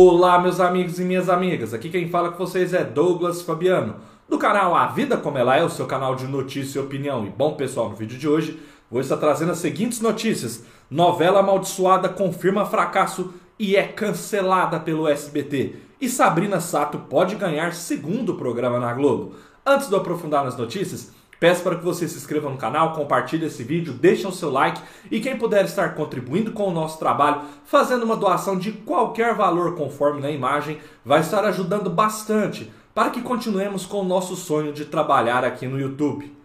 Olá, meus amigos e minhas amigas. Aqui quem fala com vocês é Douglas Fabiano, do canal A Vida Como Ela É, o seu canal de notícia e opinião. E bom, pessoal, no vídeo de hoje vou estar trazendo as seguintes notícias: novela amaldiçoada confirma fracasso e é cancelada pelo SBT. E Sabrina Sato pode ganhar segundo programa na Globo. Antes de eu aprofundar nas notícias, Peço para que você se inscreva no canal, compartilhe esse vídeo, deixe o seu like e quem puder estar contribuindo com o nosso trabalho, fazendo uma doação de qualquer valor conforme na imagem, vai estar ajudando bastante para que continuemos com o nosso sonho de trabalhar aqui no YouTube.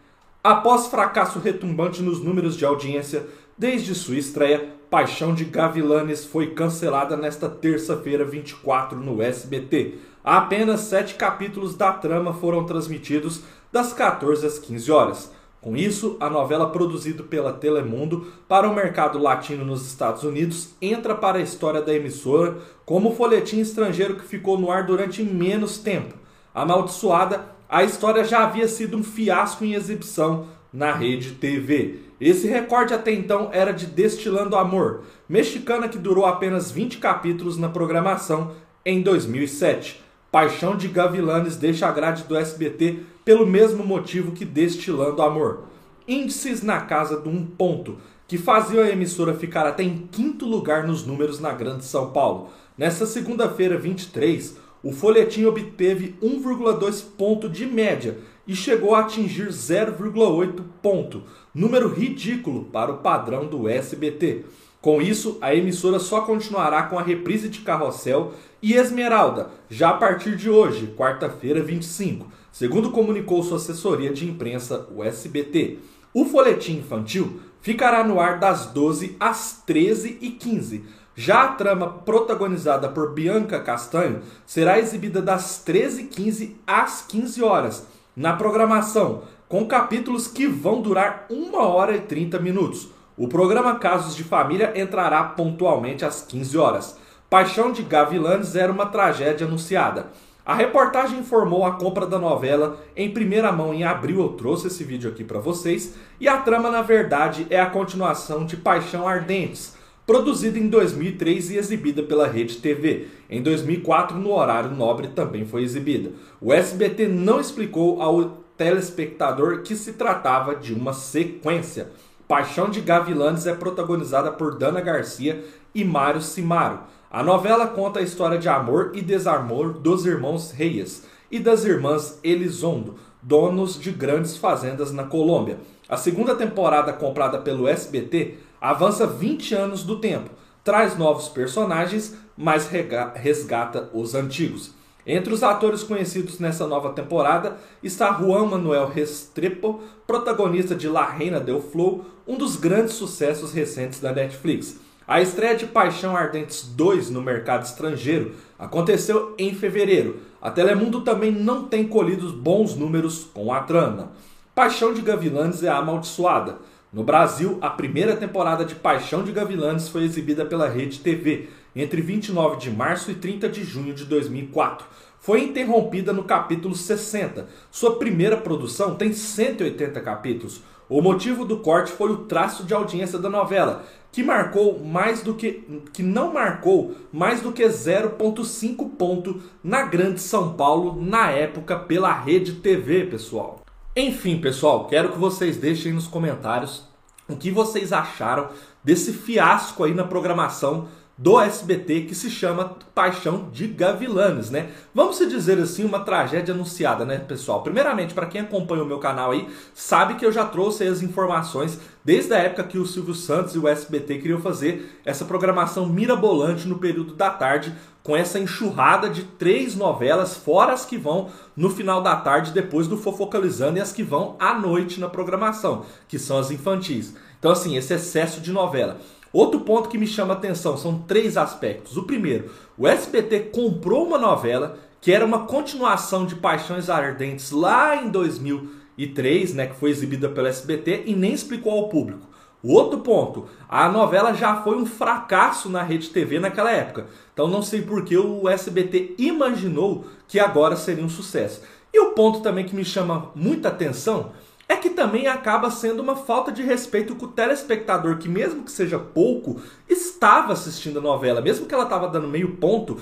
Após fracasso retumbante nos números de audiência, desde sua estreia, Paixão de Gavilanes foi cancelada nesta terça-feira 24 no SBT. Apenas sete capítulos da trama foram transmitidos das 14 às 15 horas. Com isso, a novela produzida pela Telemundo para o mercado latino nos Estados Unidos entra para a história da emissora como o folhetim estrangeiro que ficou no ar durante menos tempo. Amaldiçoada, a história já havia sido um fiasco em exibição na rede TV. Esse recorde até então era de Destilando Amor, mexicana que durou apenas 20 capítulos na programação em 2007. Paixão de Gavilanes deixa a grade do SBT pelo mesmo motivo que Destilando Amor. Índices na casa do um ponto, que faziam a emissora ficar até em quinto lugar nos números na Grande São Paulo. Nesta segunda-feira, 23, o folhetim obteve 1,2 ponto de média e chegou a atingir 0,8 ponto, número ridículo para o padrão do SBT. Com isso, a emissora só continuará com a reprise de Carrossel e Esmeralda, já a partir de hoje, quarta-feira 25, segundo comunicou sua assessoria de imprensa, o SBT. O folhetim infantil ficará no ar das 12 às 13h15. Já a trama protagonizada por Bianca Castanho será exibida das 13h15 às 15 horas na programação, com capítulos que vão durar 1 hora e 30 minutos. O programa Casos de Família entrará pontualmente às 15 horas. Paixão de Gavilanes era uma tragédia anunciada. A reportagem informou a compra da novela em primeira mão em abril. Eu trouxe esse vídeo aqui para vocês. E a trama, na verdade, é a continuação de Paixão Ardentes, produzida em 2003 e exibida pela Rede TV. Em 2004, no horário nobre, também foi exibida. O SBT não explicou ao telespectador que se tratava de uma sequência. Paixão de Gavilanes é protagonizada por Dana Garcia e Mário Simaro. A novela conta a história de amor e desamor dos irmãos Reyes e das irmãs Elizondo, donos de grandes fazendas na Colômbia. A segunda temporada, comprada pelo SBT, avança 20 anos do tempo, traz novos personagens, mas resgata os antigos. Entre os atores conhecidos nessa nova temporada está Juan Manuel Restrepo, protagonista de La Reina del Flow, um dos grandes sucessos recentes da Netflix. A estreia de Paixão Ardentes 2 no mercado estrangeiro aconteceu em fevereiro. A Telemundo também não tem colhido bons números com a trama. Paixão de Gavilanes é amaldiçoada. No Brasil, a primeira temporada de Paixão de Gavilanes foi exibida pela Rede TV entre 29 de março e 30 de junho de 2004. Foi interrompida no capítulo 60. Sua primeira produção tem 180 capítulos. O motivo do corte foi o traço de audiência da novela, que marcou mais do que que não marcou mais do que 0.5 ponto na Grande São Paulo na época pela Rede TV, pessoal. Enfim, pessoal, quero que vocês deixem nos comentários o que vocês acharam desse fiasco aí na programação do SBT que se chama Paixão de Gavilanes, né? Vamos se dizer assim, uma tragédia anunciada, né, pessoal? Primeiramente, para quem acompanha o meu canal aí, sabe que eu já trouxe as informações desde a época que o Silvio Santos e o SBT queriam fazer essa programação mirabolante no período da tarde, com essa enxurrada de três novelas, fora as que vão no final da tarde depois do Fofocalizando e as que vão à noite na programação, que são as infantis. Então, assim, esse excesso de novela. Outro ponto que me chama a atenção são três aspectos. O primeiro, o SBT comprou uma novela que era uma continuação de Paixões Ardentes lá em 2003, né, que foi exibida pelo SBT e nem explicou ao público. O outro ponto, a novela já foi um fracasso na Rede TV naquela época. Então não sei por que o SBT imaginou que agora seria um sucesso. E o ponto também que me chama muita atenção é que também acaba sendo uma falta de respeito com o telespectador, que mesmo que seja pouco, estava assistindo a novela, mesmo que ela estava dando meio ponto,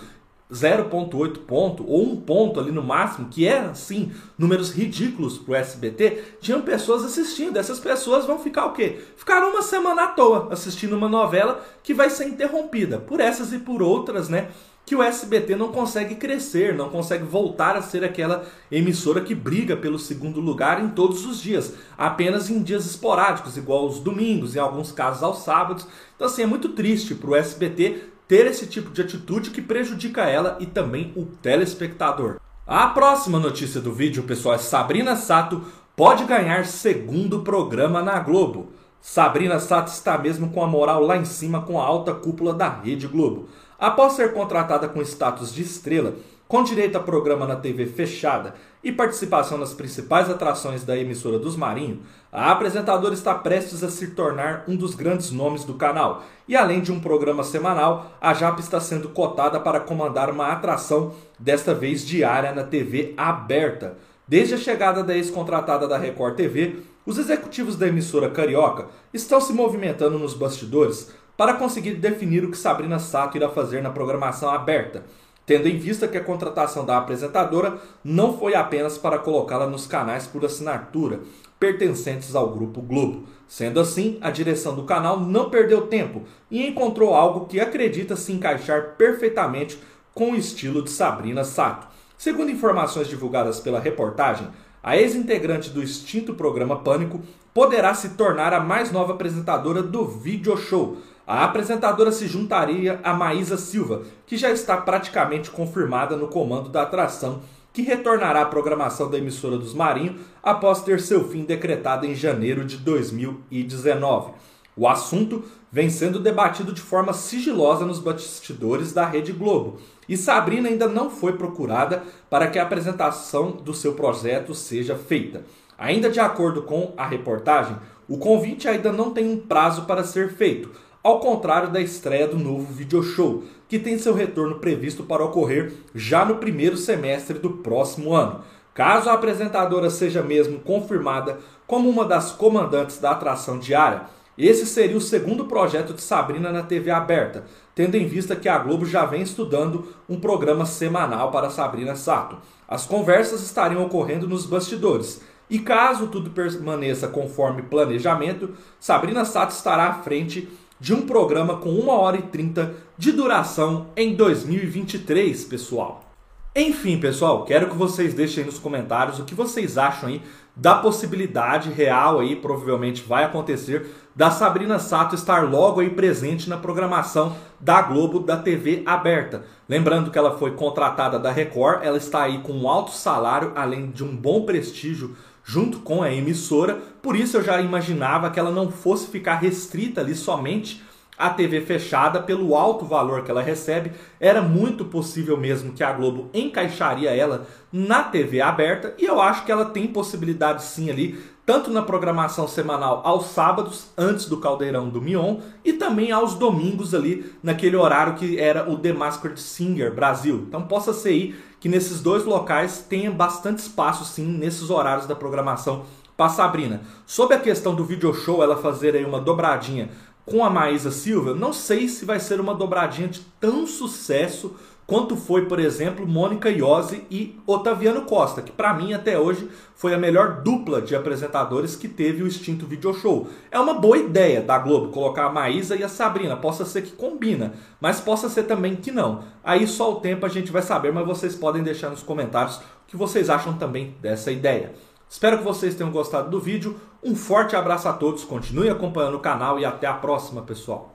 0,8 ponto ou um ponto ali no máximo, que é assim, números ridículos pro SBT, tinham pessoas assistindo. Essas pessoas vão ficar o quê? Ficaram uma semana à toa assistindo uma novela que vai ser interrompida por essas e por outras, né? Que o SBT não consegue crescer, não consegue voltar a ser aquela emissora que briga pelo segundo lugar em todos os dias, apenas em dias esporádicos, igual os domingos, em alguns casos aos sábados. Então, assim, é muito triste para o SBT ter esse tipo de atitude que prejudica ela e também o telespectador. A próxima notícia do vídeo, pessoal, é Sabrina Sato pode ganhar segundo programa na Globo. Sabrina Sato está mesmo com a moral lá em cima com a alta cúpula da Rede Globo. Após ser contratada com status de estrela, com direito a programa na TV fechada e participação nas principais atrações da emissora dos Marinhos, a apresentadora está prestes a se tornar um dos grandes nomes do canal. E além de um programa semanal, a Japa está sendo cotada para comandar uma atração, desta vez diária na TV aberta. Desde a chegada da ex-contratada da Record TV, os executivos da emissora carioca estão se movimentando nos bastidores para conseguir definir o que Sabrina Sato irá fazer na programação aberta tendo em vista que a contratação da apresentadora não foi apenas para colocá-la nos canais por assinatura pertencentes ao Grupo Globo. Sendo assim, a direção do canal não perdeu tempo e encontrou algo que acredita se encaixar perfeitamente com o estilo de Sabrina Sato. Segundo informações divulgadas pela reportagem, a ex-integrante do extinto programa Pânico poderá se tornar a mais nova apresentadora do Video Show, a apresentadora se juntaria a Maísa Silva, que já está praticamente confirmada no comando da atração, que retornará à programação da emissora dos Marinhos após ter seu fim decretado em janeiro de 2019. O assunto vem sendo debatido de forma sigilosa nos bastidores da Rede Globo, e Sabrina ainda não foi procurada para que a apresentação do seu projeto seja feita. Ainda de acordo com a reportagem, o convite ainda não tem um prazo para ser feito, ao contrário da estreia do novo video show, que tem seu retorno previsto para ocorrer já no primeiro semestre do próximo ano. Caso a apresentadora seja mesmo confirmada como uma das comandantes da atração diária, esse seria o segundo projeto de Sabrina na TV aberta, tendo em vista que a Globo já vem estudando um programa semanal para Sabrina Sato. As conversas estariam ocorrendo nos bastidores. E caso tudo permaneça conforme planejamento, Sabrina Sato estará à frente de um programa com 1 hora e 30 de duração em 2023, pessoal. Enfim, pessoal, quero que vocês deixem nos comentários o que vocês acham aí da possibilidade real aí, provavelmente vai acontecer, da Sabrina Sato estar logo aí presente na programação da Globo da TV aberta. Lembrando que ela foi contratada da Record, ela está aí com um alto salário, além de um bom prestígio junto com a emissora, por isso eu já imaginava que ela não fosse ficar restrita ali somente à TV fechada pelo alto valor que ela recebe, era muito possível mesmo que a Globo encaixaria ela na TV aberta e eu acho que ela tem possibilidade sim ali, tanto na programação semanal aos sábados, antes do Caldeirão do Mion, e também aos domingos ali, naquele horário que era o The Masked Singer Brasil. Então possa ser aí que nesses dois locais tenha bastante espaço sim nesses horários da programação para Sabrina. Sobre a questão do video show, ela fazer aí uma dobradinha com a Maísa Silva, não sei se vai ser uma dobradinha de tão sucesso quanto foi, por exemplo, Mônica Iose e Otaviano Costa, que para mim até hoje foi a melhor dupla de apresentadores que teve o extinto video show. É uma boa ideia da Globo colocar a Maísa e a Sabrina, possa ser que combina, mas possa ser também que não. Aí só o tempo a gente vai saber, mas vocês podem deixar nos comentários o que vocês acham também dessa ideia. Espero que vocês tenham gostado do vídeo. Um forte abraço a todos, continue acompanhando o canal e até a próxima, pessoal.